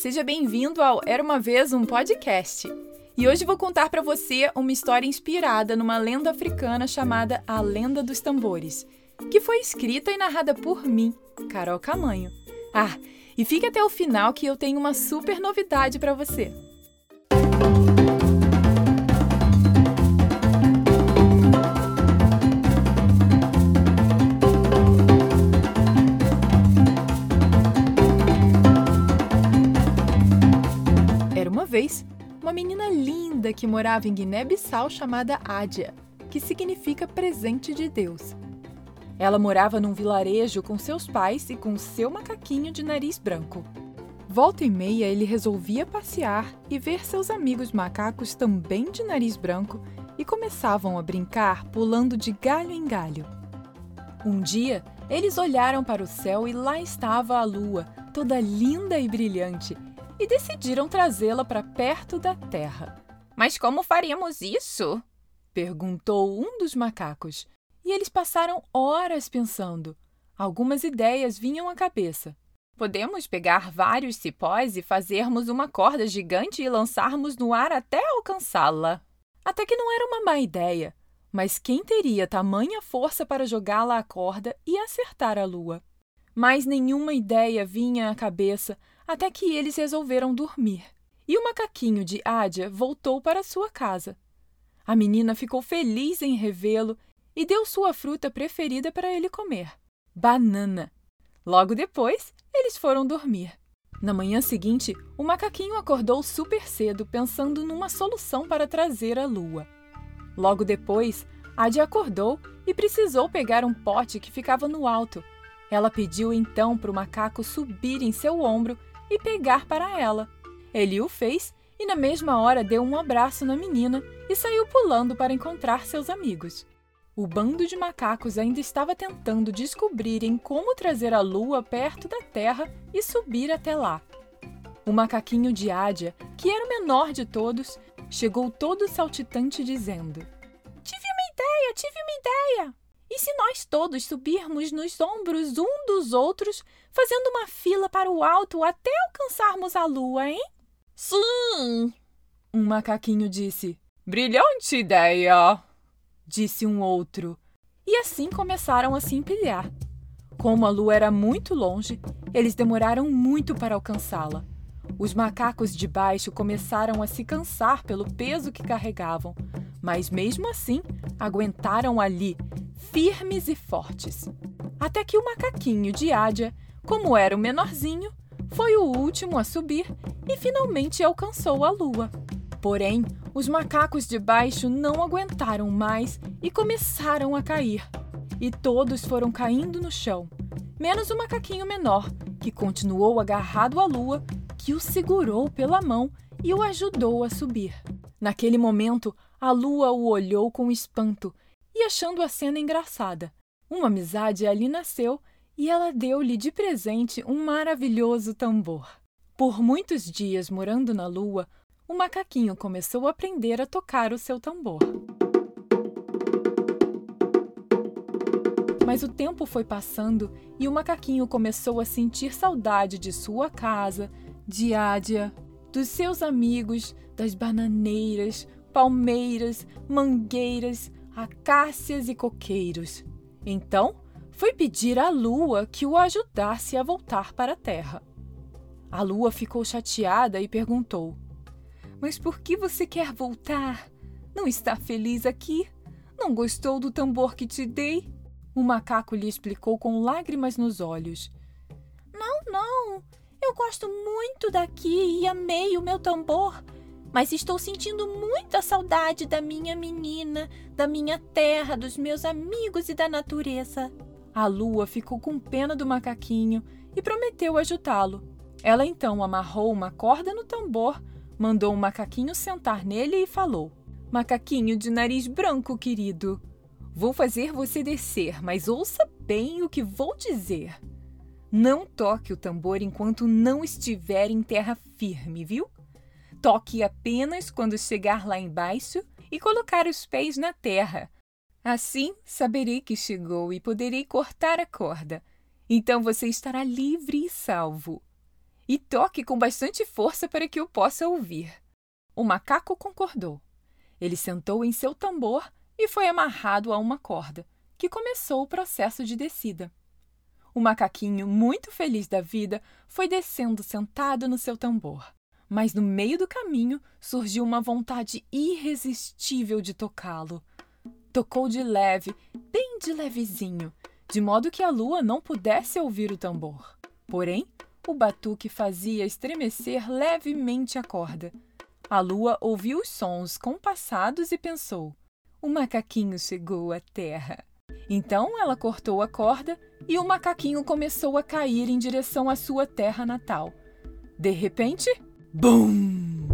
seja bem-vindo ao Era uma vez um podcast. E hoje vou contar para você uma história inspirada numa lenda africana chamada A Lenda dos Tambores, que foi escrita e narrada por mim, Carol Camanho. Ah, e fique até o final que eu tenho uma super novidade para você. Vez, uma menina linda que morava em Guiné-Bissau chamada Ádia, que significa presente de Deus. Ela morava num vilarejo com seus pais e com seu macaquinho de nariz branco. Volta e meia ele resolvia passear e ver seus amigos macacos também de nariz branco e começavam a brincar pulando de galho em galho. Um dia, eles olharam para o céu e lá estava a lua, toda linda e brilhante, e decidiram trazê-la para perto da terra. Mas como faríamos isso? perguntou um dos macacos. E eles passaram horas pensando. Algumas ideias vinham à cabeça. Podemos pegar vários cipós e fazermos uma corda gigante e lançarmos no ar até alcançá-la. Até que não era uma má ideia, mas quem teria tamanha força para jogá-la à corda e acertar a lua? Mas nenhuma ideia vinha à cabeça até que eles resolveram dormir. E o macaquinho de Ádia voltou para sua casa. A menina ficou feliz em revê-lo e deu sua fruta preferida para ele comer: banana. Logo depois, eles foram dormir. Na manhã seguinte, o macaquinho acordou super cedo, pensando numa solução para trazer a lua. Logo depois, Adi acordou e precisou pegar um pote que ficava no alto. Ela pediu então para o macaco subir em seu ombro e pegar para ela. Ele o fez e, na mesma hora, deu um abraço na menina e saiu pulando para encontrar seus amigos. O bando de macacos ainda estava tentando descobrirem como trazer a lua perto da terra e subir até lá. O macaquinho de Ádia, que era o menor de todos, chegou todo saltitante dizendo: Tive uma ideia, tive uma ideia! E se nós todos subirmos nos ombros um dos outros, fazendo uma fila para o alto até alcançarmos a lua, hein? Sim! Um macaquinho disse. Brilhante ideia! Disse um outro. E assim começaram a se empilhar. Como a lua era muito longe, eles demoraram muito para alcançá-la. Os macacos de baixo começaram a se cansar pelo peso que carregavam, mas mesmo assim aguentaram ali, firmes e fortes. Até que o macaquinho de Ádia, como era o menorzinho, foi o último a subir e finalmente alcançou a lua. Porém, os macacos de baixo não aguentaram mais e começaram a cair. E todos foram caindo no chão, menos o macaquinho menor, que continuou agarrado à lua, que o segurou pela mão e o ajudou a subir. Naquele momento, a lua o olhou com espanto e achando a cena engraçada. Uma amizade ali nasceu e ela deu-lhe de presente um maravilhoso tambor. Por muitos dias morando na lua, o macaquinho começou a aprender a tocar o seu tambor. Mas o tempo foi passando e o macaquinho começou a sentir saudade de sua casa, de Ádia, dos seus amigos, das bananeiras, palmeiras, mangueiras, acácias e coqueiros. Então, foi pedir à lua que o ajudasse a voltar para a terra. A lua ficou chateada e perguntou: Mas por que você quer voltar? Não está feliz aqui? Não gostou do tambor que te dei? O macaco lhe explicou com lágrimas nos olhos. Não, não. Eu gosto muito daqui e amei o meu tambor mas estou sentindo muita saudade da minha menina, da minha terra, dos meus amigos e da natureza. A lua ficou com pena do macaquinho e prometeu ajudá-lo. Ela então amarrou uma corda no tambor, mandou o macaquinho sentar nele e falou: Macaquinho de nariz branco, querido, vou fazer você descer, mas ouça bem o que vou dizer. Não toque o tambor enquanto não estiver em terra firme, viu? Toque apenas quando chegar lá embaixo e colocar os pés na terra. Assim saberei que chegou e poderei cortar a corda. Então você estará livre e salvo. e toque com bastante força para que eu possa ouvir. O macaco concordou. Ele sentou em seu tambor e foi amarrado a uma corda, que começou o processo de descida. O macaquinho, muito feliz da vida, foi descendo sentado no seu tambor. Mas no meio do caminho surgiu uma vontade irresistível de tocá-lo. Tocou de leve, bem de levezinho, de modo que a lua não pudesse ouvir o tambor. Porém, o batuque fazia estremecer levemente a corda. A lua ouviu os sons compassados e pensou: o macaquinho chegou à terra. Então ela cortou a corda e o macaquinho começou a cair em direção à sua terra natal. De repente, BUM!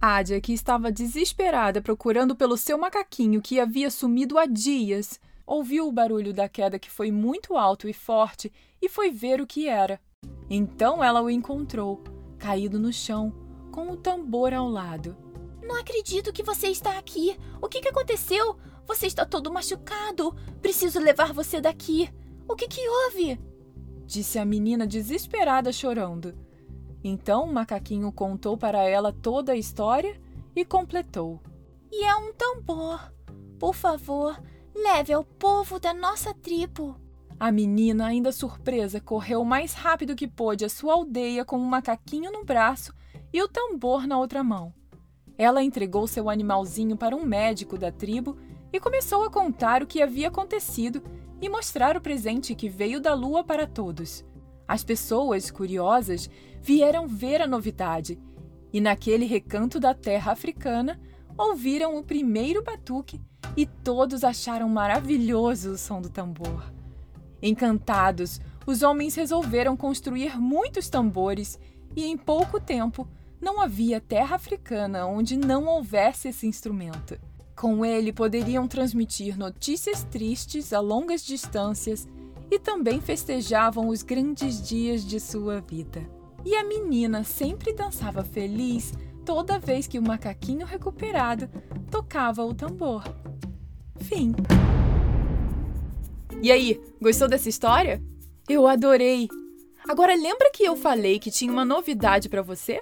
Ádia, que estava desesperada procurando pelo seu macaquinho que havia sumido há dias, ouviu o barulho da queda que foi muito alto e forte e foi ver o que era. Então ela o encontrou, caído no chão, com o tambor ao lado. Não acredito que você está aqui. O que, que aconteceu? Você está todo machucado. Preciso levar você daqui. O que, que houve? Disse a menina desesperada, chorando. Então o macaquinho contou para ela toda a história e completou: E é um tambor. Por favor, leve ao povo da nossa tribo. A menina, ainda surpresa, correu o mais rápido que pôde à sua aldeia com um macaquinho no braço e o tambor na outra mão. Ela entregou seu animalzinho para um médico da tribo e começou a contar o que havia acontecido e mostrar o presente que veio da lua para todos. As pessoas, curiosas, vieram ver a novidade e, naquele recanto da terra africana, ouviram o primeiro batuque e todos acharam maravilhoso o som do tambor. Encantados, os homens resolveram construir muitos tambores e, em pouco tempo, não havia terra africana onde não houvesse esse instrumento. Com ele poderiam transmitir notícias tristes a longas distâncias e também festejavam os grandes dias de sua vida. E a menina sempre dançava feliz toda vez que o macaquinho recuperado tocava o tambor. Fim. E aí, gostou dessa história? Eu adorei! Agora lembra que eu falei que tinha uma novidade para você?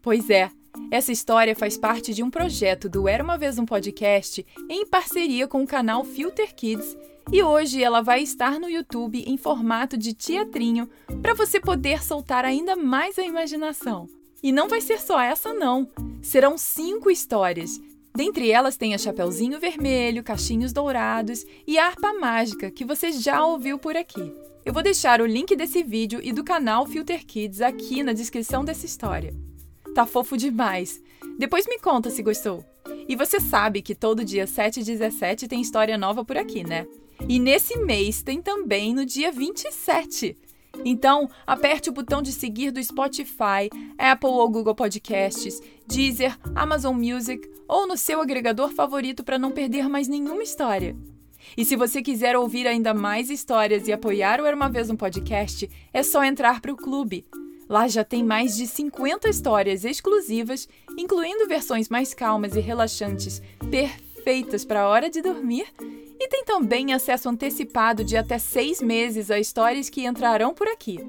Pois é, essa história faz parte de um projeto do Era uma Vez um Podcast em parceria com o canal Filter Kids e hoje ela vai estar no YouTube em formato de teatrinho para você poder soltar ainda mais a imaginação. E não vai ser só essa, não. Serão cinco histórias. Dentre elas tem a Chapeuzinho Vermelho, Cachinhos Dourados e a Harpa Mágica, que você já ouviu por aqui. Eu vou deixar o link desse vídeo e do canal Filter Kids aqui na descrição dessa história. Tá fofo demais. Depois me conta se gostou. E você sabe que todo dia 7 e 17 tem história nova por aqui, né? E nesse mês tem também no dia 27. Então, aperte o botão de seguir do Spotify, Apple ou Google Podcasts, Deezer, Amazon Music ou no seu agregador favorito para não perder mais nenhuma história. E se você quiser ouvir ainda mais histórias e apoiar o Era uma Vez um Podcast, é só entrar para o clube. Lá já tem mais de 50 histórias exclusivas, incluindo versões mais calmas e relaxantes, perfeitas para a hora de dormir. E tem também acesso antecipado de até seis meses a histórias que entrarão por aqui.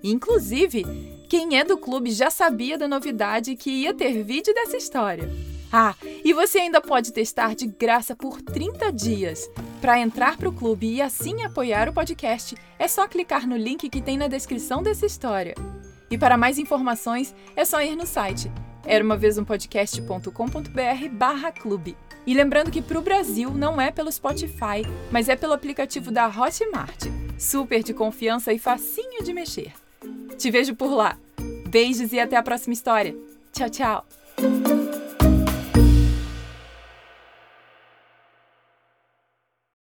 Inclusive, quem é do clube já sabia da novidade que ia ter vídeo dessa história. Ah, e você ainda pode testar de graça por 30 dias. Para entrar para o clube e assim apoiar o podcast, é só clicar no link que tem na descrição dessa história. E para mais informações, é só ir no site era uma vez um podcast.com.br barra clube. E lembrando que para o Brasil não é pelo Spotify, mas é pelo aplicativo da Hotmart. Super de confiança e facinho de mexer. Te vejo por lá. Beijos e até a próxima história. Tchau, tchau!